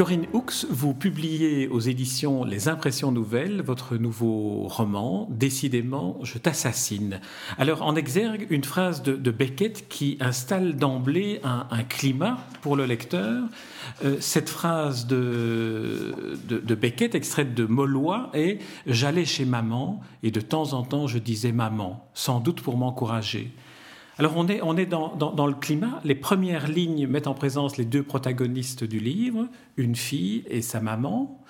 Corinne Hooks, vous publiez aux éditions Les Impressions Nouvelles votre nouveau roman, Décidément, je t'assassine. Alors, en exergue, une phrase de, Beckett qui installe d'emblée un, climat pour le lecteur. Euh, cette phrase de, de, Beckett, extraite de Molloy, est J'allais chez maman et de temps en temps je disais maman, sans doute pour m'encourager. Alors on est, on est dans, dans, le climat. Les premières lignes mettent en présence les deux protagonistes du livre, une fille et sa maman.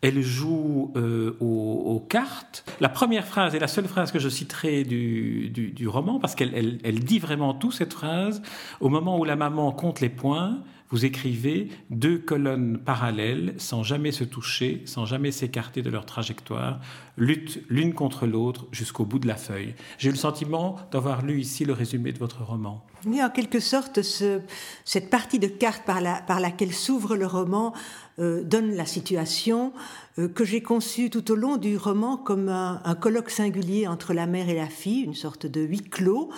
Elle joue euh, aux, cartes. La première phrase est la seule phrase que je citerai du, du, roman, parce qu'elle elle, dit vraiment tout, cette phrase. Au moment où la maman compte les points, vous écrivez deux colonnes parallèles, sans jamais se toucher, sans jamais s'écarter de leur trajectoire, luttent l'une contre l'autre jusqu'au bout de la feuille. J'ai eu le sentiment d'avoir lu ici le résumé de votre roman. Oui, en quelque sorte, cette partie de cartes par, laquelle s'ouvre le roman euh, donne la situation euh, que j'ai conçue tout au long du roman comme un, colloque singulier entre la mère et la fille, une sorte de huis clos.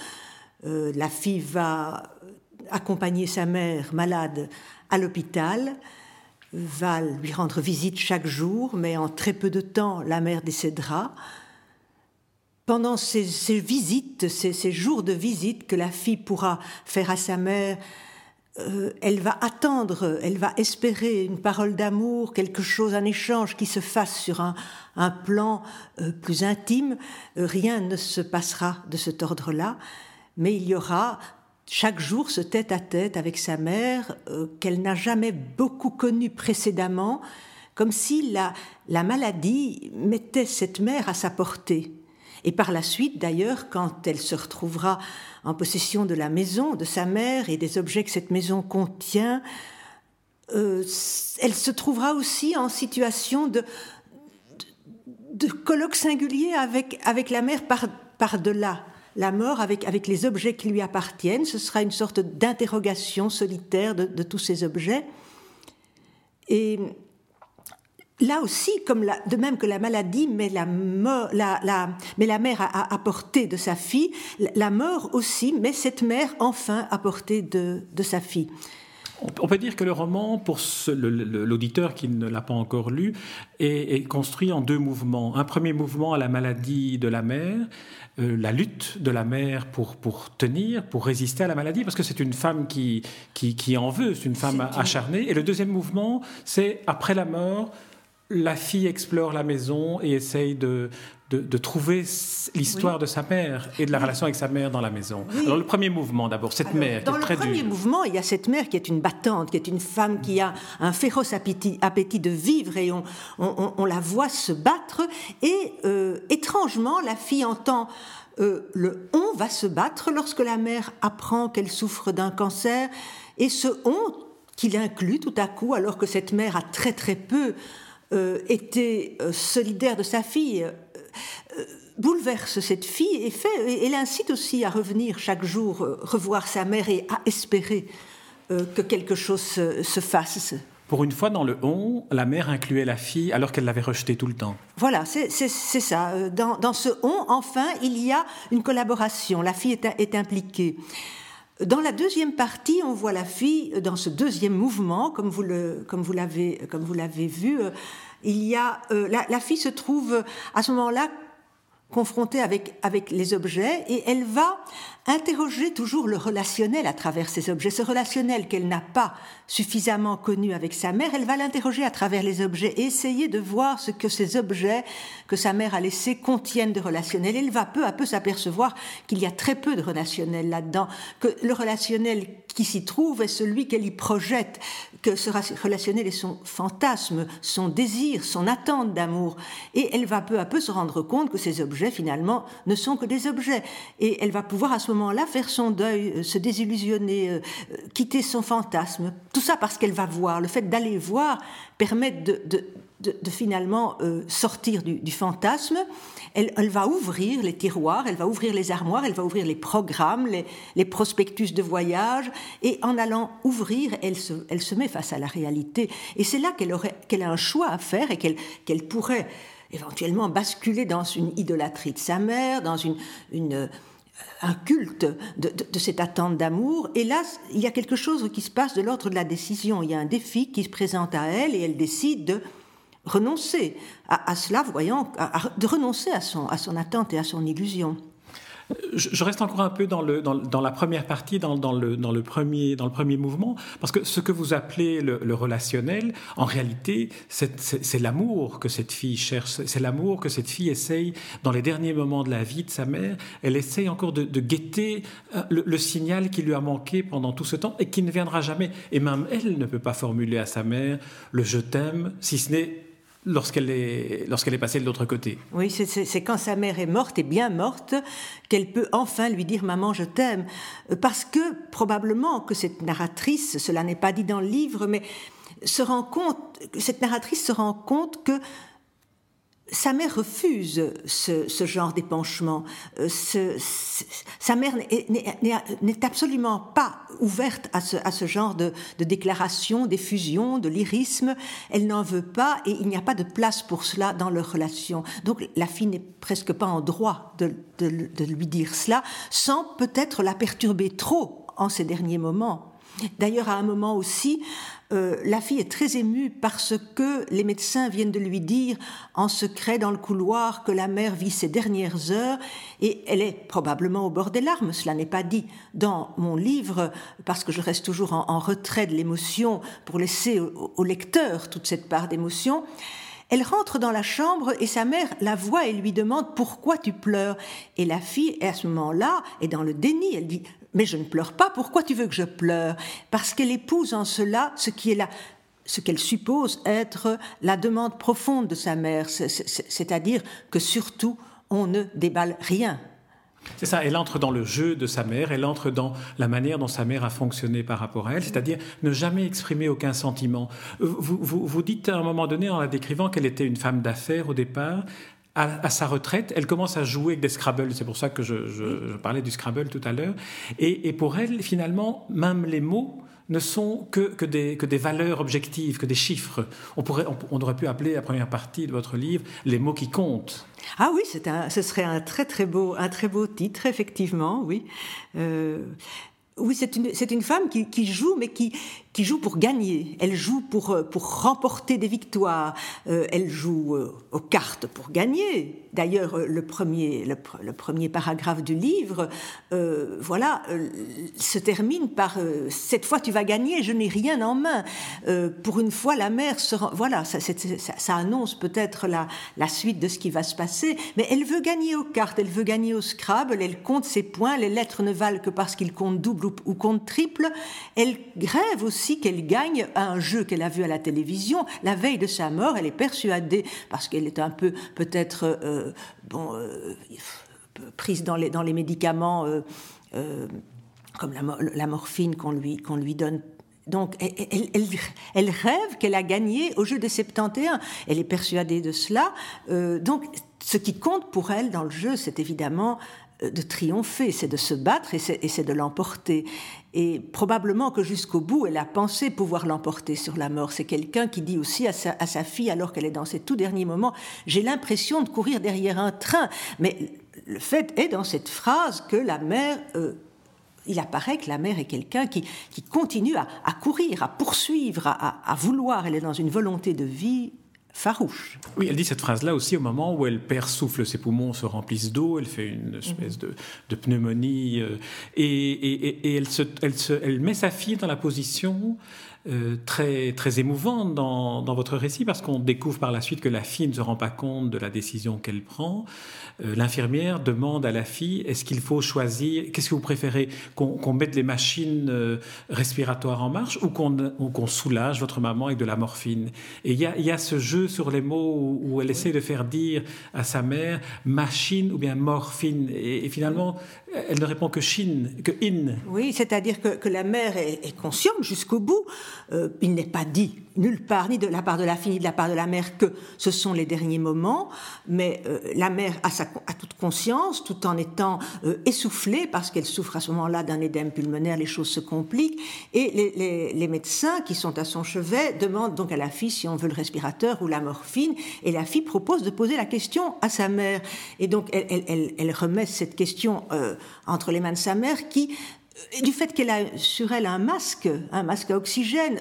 Euh, la fille va accompagner sa mère malade à l'hôpital, va lui rendre visite chaque jour, mais en très peu de temps, la mère décédera. Pendant ces, visites, ces, jours de visite que la fille pourra faire à sa mère, euh, elle va attendre, elle va espérer une parole d'amour, quelque chose, un échange qui se fasse sur un, plan euh, plus intime. Euh, rien ne se passera de cet ordre-là, mais il y aura chaque jour ce tête-à-tête avec sa mère euh, qu'elle n'a jamais beaucoup connue précédemment, comme si la, la maladie mettait cette mère à sa portée. Et par la suite, d'ailleurs, quand elle se retrouvera en possession de la maison de sa mère et des objets que cette maison contient, euh, elle se trouvera aussi en situation de, de, colloque singulier avec, avec la mère par, par-delà la mort avec, les objets qui lui appartiennent. Ce sera une sorte d'interrogation solitaire de, tous ces objets. Et là aussi, comme de même que la maladie met la, la, la mère à, portée de sa fille, la mort aussi met cette mère enfin à portée de sa fille. On peut dire que le roman, pour l'auditeur qui ne l'a pas encore lu, est, est, construit en deux mouvements. Un premier mouvement à la maladie de la mère, euh, la lutte de la mère pour, pour tenir, pour résister à la maladie, parce que c'est une femme qui, qui, qui en veut, c'est une femme acharnée. Et le deuxième mouvement, c'est après la mort, la fille explore la maison et essaye de, de, trouver l'histoire de sa mère et de la relation avec sa mère dans la maison. Alors le premier mouvement d'abord, cette mère qui est très Dans le premier mouvement, il y a cette mère qui est une battante, qui est une femme qui a un féroce appétit, appétit de vivre et on, on, la voit se battre. Et euh, étrangement, la fille entend euh, le on va se battre lorsque la mère apprend qu'elle souffre d'un cancer. Et ce on qu'il inclut tout à coup, alors que cette mère a très très peu euh, euh, solidaire de sa fille, bouleverse cette fille et, fait, et, l'incite aussi à revenir chaque jour, revoir sa mère et à espérer que quelque chose se, fasse. Pour une fois, dans le on, la mère incluait la fille alors qu'elle l'avait rejetée tout le temps. Voilà, c'est ça. Dans, dans, ce on, enfin, il y a une collaboration. La fille est, est impliquée. Dans la deuxième partie, on voit la fille dans ce deuxième mouvement, comme vous l'avez vu. Euh, il y a euh, la, fille se trouve à ce moment-là confrontée avec, avec les objets et elle va interroger toujours le relationnel à travers ces objets. Ce relationnel qu'elle n'a pas suffisamment connu avec sa mère, elle va l'interroger à travers les objets et essayer de voir ce que ces objets que sa mère a laissés contiennent de relationnel. Elle va peu à peu s'apercevoir qu'il y a très peu de relationnel là-dedans, que le relationnel qui s'y trouve est celui qu'elle y projette, que ce relationnel est son fantasme, son désir, son attente d'amour. Et elle va peu à peu se rendre compte que ces objets, finalement, ne sont que des objets. Et elle va pouvoir à ce moment-là faire son deuil, euh, se désillusionner, euh, quitter son fantasme. Tout ça parce qu'elle va voir. Le fait d'aller voir permet de, finalement euh, sortir du, fantasme. Elle, va ouvrir les tiroirs, elle va ouvrir les armoires, elle va ouvrir les programmes, les, prospectus de voyage, et en allant ouvrir, elle se, met face à la réalité. Et c'est là qu'elle a un choix à faire et qu'elle, pourrait éventuellement basculer dans une idolâtrie de sa mère, dans une, une un culte de, de, cette attente d'amour. Et là, il y a quelque chose qui se passe de l'ordre de la décision. Il y a un défi qui se présente à elle et elle décide de renoncer à, cela, voyant, de renoncer à son, à son attente et à son illusion. Je reste encore un peu dans, le, dans, la première partie, dans, le, le premier, dans le premier mouvement, parce que ce que vous appelez le, relationnel, en réalité, c'est l'amour que cette fille cherche, c'est l'amour que cette fille essaye, dans les derniers moments de la vie de sa mère, elle essaye encore de, guetter euh, le, signal qui lui a manqué pendant tout ce temps et qui ne viendra jamais. Et même elle ne peut pas formuler à sa mère le je t'aime, si ce n'est lorsqu'elle est, est passée de l'autre côté. Oui, c'est quand sa mère est morte et bien morte qu'elle peut enfin lui dire Maman, je t'aime. Parce que probablement que cette narratrice, cela n'est pas dit dans le livre, mais se rend compte, cette narratrice se rend compte que sa mère refuse ce, genre d'épanchement. Euh, sa mère n'est absolument pas ouverte à ce, genre de, déclaration, d'effusion, de lyrisme. Elle n'en veut pas et il n'y a pas de place pour cela dans leur relation. Donc la fille n'est presque pas en droit de, de lui dire cela sans peut-être la perturber trop en ces derniers moments. D'ailleurs, à un moment aussi, euh, la fille est très émue parce que les médecins viennent de lui dire en secret dans le couloir que la mère vit ses dernières heures et elle est probablement au bord des larmes. Cela n'est pas dit dans mon livre parce que je reste toujours en, retrait de l'émotion pour laisser au, lecteur toute cette part d'émotion. Elle rentre dans la chambre et sa mère la voit et lui demande pourquoi tu pleures? Et la fille, à ce moment-là, est dans le déni. Elle dit mais je ne pleure pas, pourquoi tu veux que je pleure? Parce qu'elle épouse en cela ce qui est là ce qu'elle suppose être la demande profonde de sa mère, c'est-à-dire que surtout on ne déballe rien. C'est ça, elle entre dans le jeu de sa mère, elle entre dans la manière dont sa mère a fonctionné par rapport à elle, c'est-à-dire ne jamais exprimer aucun sentiment. Vous, vous, vous, dites à un moment donné, en la décrivant, qu'elle était une femme d'affaires au départ, à, sa retraite, elle commence à jouer avec des Scrabble. C'est pour ça que je, parlais du Scrabble tout à l'heure. Et, pour elle, finalement, même les mots ne sont que, des, valeurs objectives, que des chiffres. On, aurait pu appeler la première partie de votre livre les mots qui comptent. Ah oui, un, ce serait un très très beau, un très beau titre, effectivement, oui. Euh, oui, c'est une, une, femme qui, joue, mais qui, qui joue pour gagner. Elle joue pour, euh, pour remporter des victoires. Euh, elle joue euh, aux cartes pour gagner. D'ailleurs, le premier, le, premier paragraphe du livre, voilà, se termine par cette fois tu vas gagner, je n'ai rien en main. pour une fois, la mère se rend, voilà, ça, ça, annonce peut-être la, la suite de ce qui va se passer. Mais elle veut gagner aux cartes, elle veut gagner au Scrabble. Elle compte ses points. Les lettres ne valent que parce qu'ils comptent double ou, ou comptent triple. Elle rêve aussi qu'elle gagne un jeu qu'elle a vu à la télévision. La veille de sa mort, elle est persuadée, parce qu'elle est un peu peut-être euh, bon, euh, prise dans les, dans les médicaments euh, comme la, morphine qu'on lui, qu'on lui donne donc, elle, elle, elle rêve qu'elle a gagné au jeu des 71. Elle est persuadée de cela. donc, ce qui compte pour elle dans le jeu, c'est évidemment de triompher, c'est de se battre et c'est de l'emporter. Et probablement que jusqu'au bout, elle a pensé pouvoir l'emporter sur la mort. C'est quelqu'un qui dit aussi à sa, fille, alors qu'elle est dans ses tout derniers moments, j'ai l'impression de courir derrière un train. Mais le fait est dans cette phrase que la mère... Euh, il apparaît que la mère est quelqu'un qui, continue à, courir, à poursuivre, à, vouloir. Elle est dans une volonté de vie farouche. Oui, elle dit cette phrase-là aussi au moment où elle perd souffle, ses poumons se remplissent d'eau, elle fait une espèce de, pneumonie, euh, et, elle, se, elle, se, elle, met sa fille dans la position euh, très, très émouvante dans, dans, votre récit, parce qu'on découvre par la suite que la fille ne se rend pas compte de la décision qu'elle prend. Euh, l'infirmière demande à la fille est-ce qu'il faut choisir, qu'est-ce que vous préférez, qu'on mette les machines respiratoires en marche ou qu'on soulage votre maman avec de la morphine? Et il y a, y a, ce jeu sur les mots où, elle essaie de faire dire à sa mère machine ou bien morphine. Et, finalement, elle ne répond que shin, que in. Oui, c'est-à-dire que, la mère est, consciente jusqu'au bout. Euh, il n'est pas dit nulle part, ni de la part de la fille, ni de la part de la mère, que ce sont les derniers moments. Mais euh, la mère a, toute conscience, tout en étant euh, essoufflée, parce qu'elle souffre à ce moment-là d'un édème pulmonaire, les choses se compliquent. Et les, médecins qui sont à son chevet demandent donc à la fille si on veut le respirateur ou la morphine. Et la fille propose de poser la question à sa mère. Et donc elle, remet cette question entre les mains de sa mère qui, du fait qu'elle a sur elle un masque, un masque à oxygène,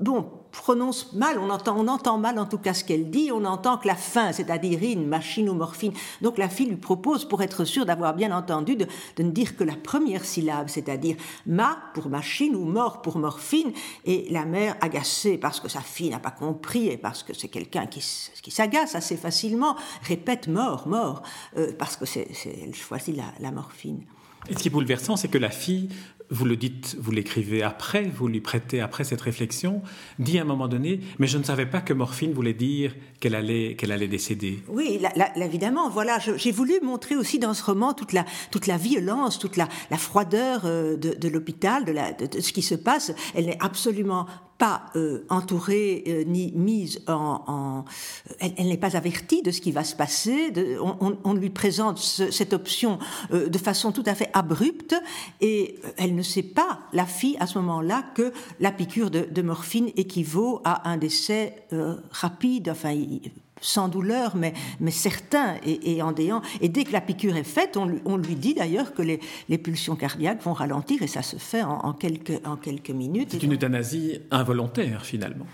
bon, prononce mal, on entend, on entend mal en tout cas ce qu'elle dit, on entend que la fin, c'est-à-dire une machine ou morphine. Donc la fille lui propose, pour être sûre d'avoir bien entendu, de, ne dire que la première syllabe, c'est-à-dire ma pour machine ou mort pour morphine. Et la mère, agacée parce que sa fille n'a pas compris et parce que c'est quelqu'un qui, qui s'agace assez facilement, répète mort, mort, euh, parce que c'est, elle choisit la, la morphine. Et ce qui est bouleversant, c'est que la fille vous le dites, vous l'écrivez après, vous lui prêtez après cette réflexion, dit à un moment donné, mais je ne savais pas que morphine voulait dire qu'elle allait, qu'elle allait décéder. Oui, évidemment, voilà, j'ai voulu montrer aussi dans ce roman toute la, violence, toute la, la froideur euh, de, l'hôpital, de, de, ce qui se passe. Elle n'est absolument pas euh, entourée euh, ni mise en, elle, n'est pas avertie de ce qui va se passer. on, lui présente cette option euh, de façon tout à fait abrupte et elle ne sait pas la fille à ce moment-là que la piqûre de, de morphine équivaut à un décès rapide, enfin sans douleur, mais, mais certain et, et endéant. Et dès que la piqûre est faite, on, lui dit d'ailleurs que les, les, pulsions cardiaques vont ralentir, et ça se fait en, quelques, en quelques minutes. C'est une euthanasie involontaire, finalement.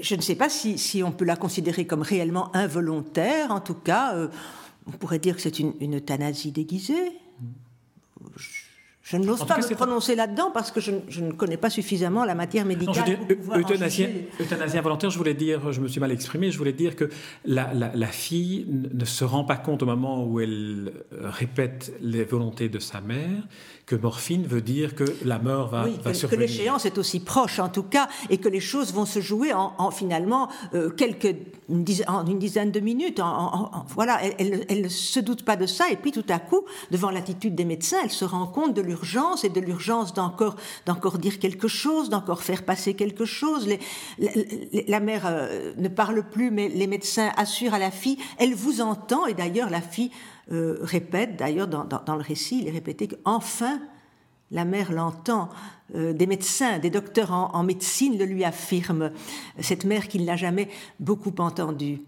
Je ne sais pas si, si, on peut la considérer comme réellement involontaire. En tout cas, euh, on pourrait dire que c'est une, une euthanasie déguisée. Je n'ose pas me prononcer là-dedans parce que je, ne connais pas suffisamment la matière médicale. Non, je dis, euthanasie, euthanasie, involontaire, je voulais dire, je me suis mal exprimé, je voulais dire que la, la, fille ne se rend pas compte au moment où elle euh, répète les volontés de sa mère que morphine veut dire que la mort va, oui, va que, que l'échéance est aussi proche en tout cas et que les choses vont se jouer en, finalement euh, quelques une dizaine, en une dizaine de minutes. En, voilà, elle, elle, ne se doute pas de ça et puis tout à coup, devant l'attitude des médecins, elle se rend compte de l'urgence et de l'urgence d'encore d'encore dire quelque chose, d'encore faire passer quelque chose. La mère euh, ne parle plus, mais les médecins assurent à la fille, elle vous entend et d'ailleurs la fille euh, répète, d'ailleurs dans, le récit, il est répété qu'enfin la mère l'entend. Euh, des médecins, des docteurs en, médecine le lui affirment. Cette mère qui ne l'a jamais beaucoup entendue.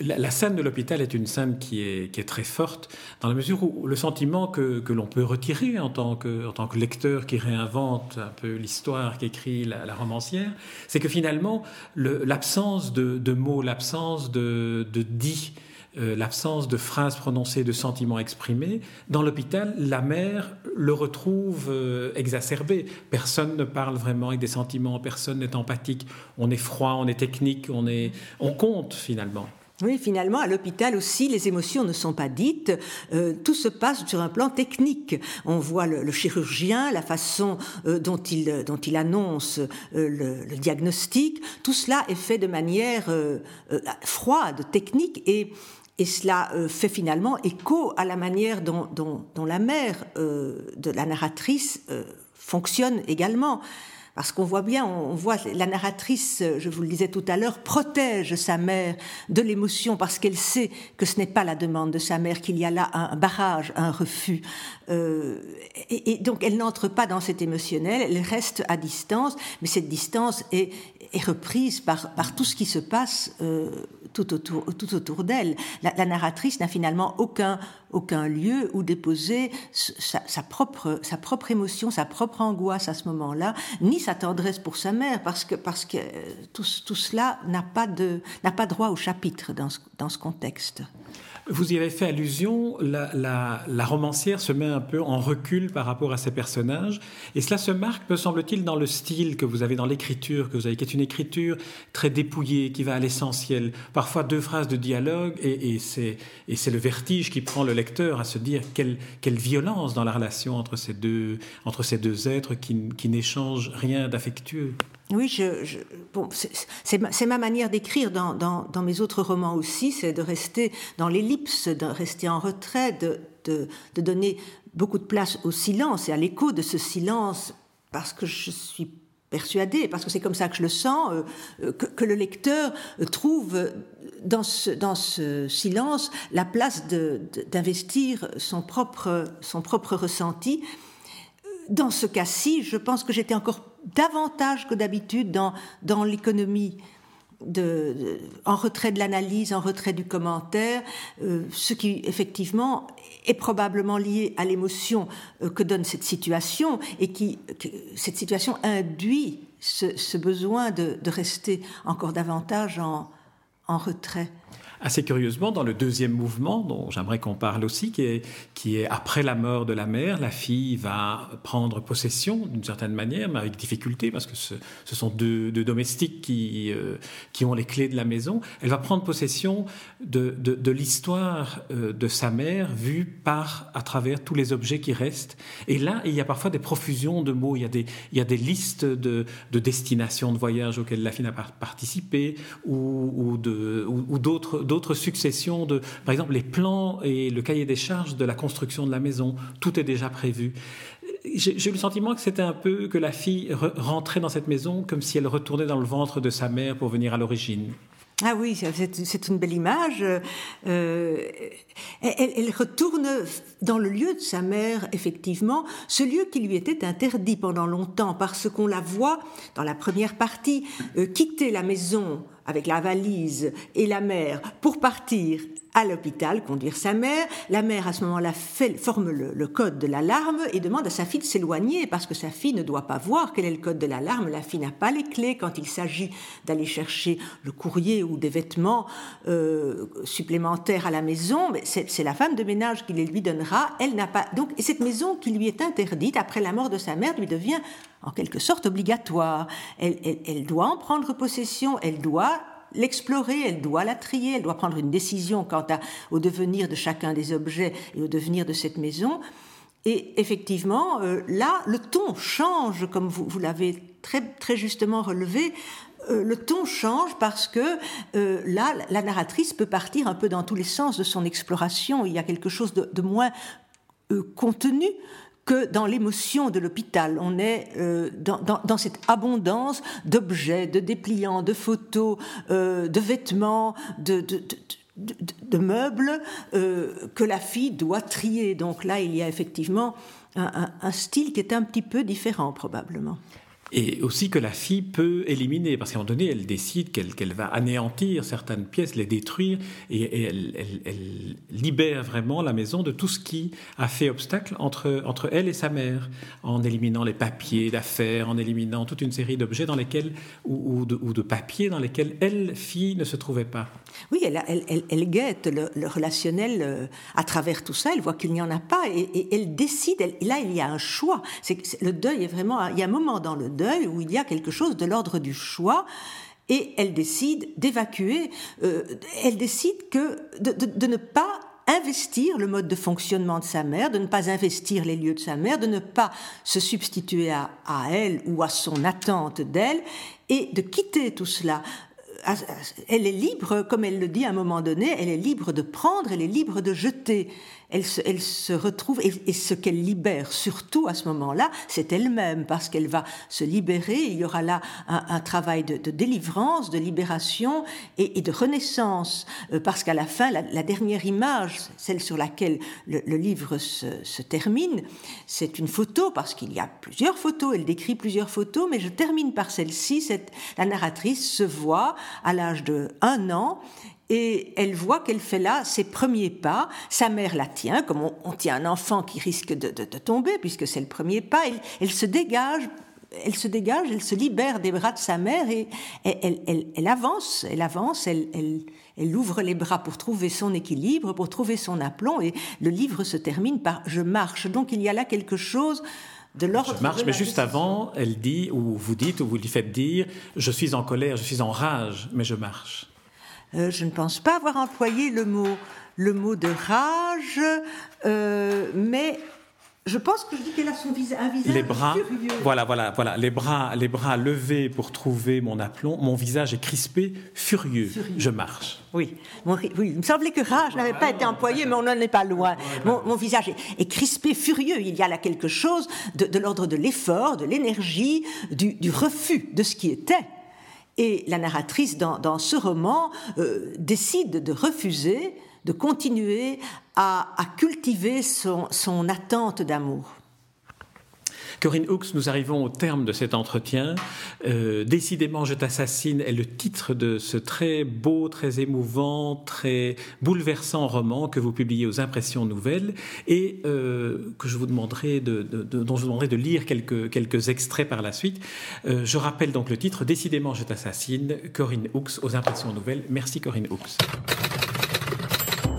La, scène de l'hôpital est une scène qui est, qui est, très forte, dans la mesure où le sentiment que, que l'on peut retirer en tant, que, en tant que lecteur qui réinvente un peu l'histoire qu'écrit la, romancière, c'est que finalement, l'absence de, de, mots, l'absence de, de dits, euh, l'absence de phrases prononcées, de sentiments exprimés, dans l'hôpital, la mère le retrouve euh, exacerbé. Personne ne parle vraiment avec des sentiments, personne n'est empathique. On est froid, on est technique, on, est, on compte finalement. Oui, finalement, à l'hôpital aussi, les émotions ne sont pas dites. Euh, tout se passe sur un plan technique. On voit le, chirurgien, la façon dont, il, dont il annonce le, le, diagnostic. Tout cela est fait de manière froide, technique et et cela euh, fait finalement écho à la manière dont, la mère euh, de la narratrice euh, fonctionne également. Parce qu'on voit bien, on voit la narratrice, je vous le disais tout à l'heure, protège sa mère de l'émotion parce qu'elle sait que ce n'est pas la demande de sa mère, qu'il y a là un barrage, un refus. et, donc elle n'entre pas dans cet émotionnel, elle reste à distance, mais cette distance est, reprise par, par, tout ce qui se passe tout autour, tout autour d'elle. La, narratrice n'a finalement aucun, aucun lieu où déposer sa, propre, émotion, sa propre angoisse à ce moment-là, ni sa tendresse pour sa mère, parce que, que tout, cela n'a pas, droit au chapitre dans ce contexte. Vous y avez fait allusion, la, romancière se met un peu en recul par rapport à ses personnages, et cela se marque, me semble-t-il, dans le style que vous avez dans l'écriture que vous avez, qui est une écriture très dépouillée, qui va à l'essentiel. Parfois deux phrases de dialogue, et, c'est le vertige qui prend le lecteur à se dire quelle, violence dans la relation entre ces deux, êtres qui n'échangent rien d'affectueux. Oui, c'est ma, ma, manière d'écrire dans, mes autres romans aussi, c'est de rester dans l'ellipse, de rester en retrait, de, donner beaucoup de place au silence et à l'écho de ce silence, parce que je suis persuadée, parce que c'est comme ça que je le sens, euh, que, que, le lecteur trouve dans ce, silence la place d'investir son propre ressenti. Dans ce cas-ci, je pense que j'étais encore davantage que d'habitude dans, dans l'économie en retrait de l'analyse, en retrait du commentaire, euh, ce qui effectivement est probablement lié à l'émotion euh, que donne cette situation et qui cette situation induit ce, besoin de, de, rester encore davantage en, en retrait. Assez curieusement, dans le deuxième mouvement, dont j'aimerais qu'on parle aussi, qui est, qui est après la mort de la mère, la fille va prendre possession d'une certaine manière, mais avec difficulté, parce que ce, ce sont deux, domestiques qui, euh, qui ont les clés de la maison. Elle va prendre possession de, de, l'histoire euh, de sa mère vue par, à travers tous les objets qui restent. Et là, il y a parfois des profusions de mots, il y a des, il y a des listes de, de destinations de voyages auxquelles la fille pas participé, ou, ou d'autres d'autres successions de, par exemple, les plans et le cahier des charges de la construction de la maison. Tout est déjà prévu. J'ai eu le sentiment que c'était un peu que la fille rentrait dans cette maison comme si elle retournait dans le ventre de sa mère pour venir à l'origine. Ah oui, c'est une belle image. Euh, elle, retourne dans le lieu de sa mère, effectivement, ce lieu qui lui était interdit pendant longtemps parce qu'on la voit dans la première partie euh, quitter la maison avec la valise et la mère pour partir à l'hôpital, conduire sa mère. La mère, à ce moment-là, forme le, code de l'alarme et demande à sa fille de s'éloigner parce que sa fille ne doit pas voir quel est le code de l'alarme. La fille n'a pas les clés quand il s'agit d'aller chercher le courrier ou des vêtements euh, supplémentaires à la maison. C'est la femme de ménage qui les lui donnera. Elle n'a pas. Donc, et cette maison qui lui est interdite après la mort de sa mère lui devient en quelque sorte obligatoire. Elle, elle, elle doit en prendre possession. Elle doit l'explorer, elle doit la trier, elle doit prendre une décision quant au devenir de chacun des objets et au devenir de cette maison. Et effectivement, euh, là, le ton change, comme vous, l'avez très, très justement relevé. Euh, le ton change parce que euh, là, la narratrice peut partir un peu dans tous les sens de son exploration. Il y a quelque chose de, de moins contenu que dans l'émotion de l'hôpital. On est euh, dans, cette abondance d'objets, de dépliants, de photos, euh, de vêtements, de, meubles euh, que la fille doit trier. Donc là, il y a effectivement un style qui est un petit peu différent probablement. Et aussi que la fille peut éliminer, parce qu'à un moment donné, elle décide qu'elle va anéantir certaines pièces, les détruire, et, elle, libère vraiment la maison de tout ce qui a fait obstacle entre, entre elle et sa mère, en éliminant les papiers d'affaires, en éliminant toute une série d'objets dans lesquels, ou, de, ou, de, papiers dans lesquels elle, fille, ne se trouvait pas. Oui, elle, elle, guette le, relationnel euh, à travers tout ça, elle voit qu'il n'y en a pas, et, et elle décide, là, il y a un choix. C'est le deuil est vraiment, il y a un moment dans le deuil où il y a quelque chose de l'ordre du choix et elle décide d'évacuer, euh, elle décide que de, ne pas investir le mode de fonctionnement de sa mère, de ne pas investir les lieux de sa mère, de ne pas se substituer à elle ou à son attente d'elle, et de quitter tout cela elle est libre, comme elle le dit à un moment donné, elle est libre de prendre, elle est libre de jeter. Elle se, retrouve, et, ce qu'elle libère surtout à ce moment-là, c'est elle-même, parce qu'elle va se libérer, il y aura là un, travail de, délivrance, de libération et, de renaissance, euh, parce qu'à la fin, la, dernière image, celle sur laquelle le, livre se termine, c'est une photo, parce qu'il y a plusieurs photos, elle décrit plusieurs photos, mais je termine par celle-ci, la narratrice se voit à l'âge de un an, et elle voit qu'elle fait là ses premiers pas. Sa mère la tient, comme on, tient un enfant qui risque de, tomber, puisque c'est le premier pas. Elle, se dégage, elle se dégage, elle se libère des bras de sa mère et elle, avance, elle avance, elle, ouvre les bras pour trouver son équilibre, pour trouver son aplomb. Et le livre se termine par Je marche. Donc il y a là quelque chose. De je marche, mais juste avant, elle dit, ou vous dites, ou vous lui faites dire, je suis en colère, je suis en rage, mais je marche. Euh, je ne pense pas avoir employé le mot, le mot de rage, euh, mais Je pense que je dis qu'elle a son visage, un visage les bras, furieux. Voilà, voilà, voilà. Les bras, les bras levés pour trouver mon aplomb. Mon visage est crispé, furieux. Je marche. Oui. oui, il me semblait que rage n'avait pas été employé, mais on n'en est pas loin. Mon, visage est, crispé, furieux. Il y a là quelque chose de, l'ordre de l'effort, de l'énergie, du, refus de ce qui était. Et la narratrice, dans, ce roman, euh, décide de refuser de continuer à, cultiver son, attente d'amour. Corinne Hooks, nous arrivons au terme de cet entretien. Euh, Décidément, je t'assassine est le titre de ce très beau, très émouvant, très bouleversant roman que vous publiez aux Impressions Nouvelles et euh, que je vous demanderai de, dont je vous demanderai de lire quelques, extraits par la suite. Euh, je rappelle donc le titre Décidément, je t'assassine, Corinne Hooks aux Impressions Nouvelles. Merci Corinne Hooks.